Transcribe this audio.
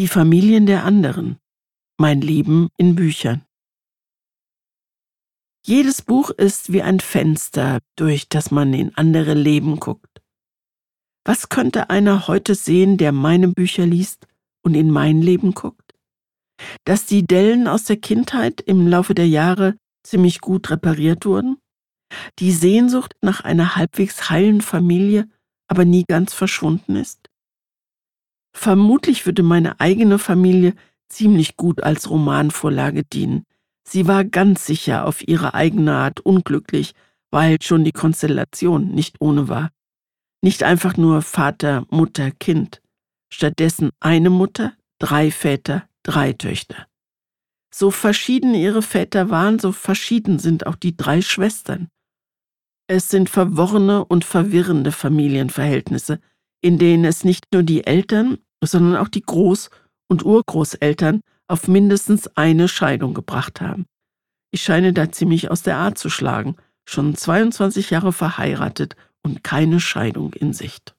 Die Familien der anderen. Mein Leben in Büchern. Jedes Buch ist wie ein Fenster, durch das man in andere Leben guckt. Was könnte einer heute sehen, der meine Bücher liest und in mein Leben guckt? Dass die Dellen aus der Kindheit im Laufe der Jahre ziemlich gut repariert wurden? Die Sehnsucht nach einer halbwegs heilen Familie aber nie ganz verschwunden ist? Vermutlich würde meine eigene Familie ziemlich gut als Romanvorlage dienen. Sie war ganz sicher auf ihre eigene Art unglücklich, weil schon die Konstellation nicht ohne war. Nicht einfach nur Vater, Mutter, Kind, stattdessen eine Mutter, drei Väter, drei Töchter. So verschieden ihre Väter waren, so verschieden sind auch die drei Schwestern. Es sind verworrene und verwirrende Familienverhältnisse, in denen es nicht nur die Eltern, sondern auch die Groß- und Urgroßeltern auf mindestens eine Scheidung gebracht haben. Ich scheine da ziemlich aus der Art zu schlagen, schon 22 Jahre verheiratet und keine Scheidung in Sicht.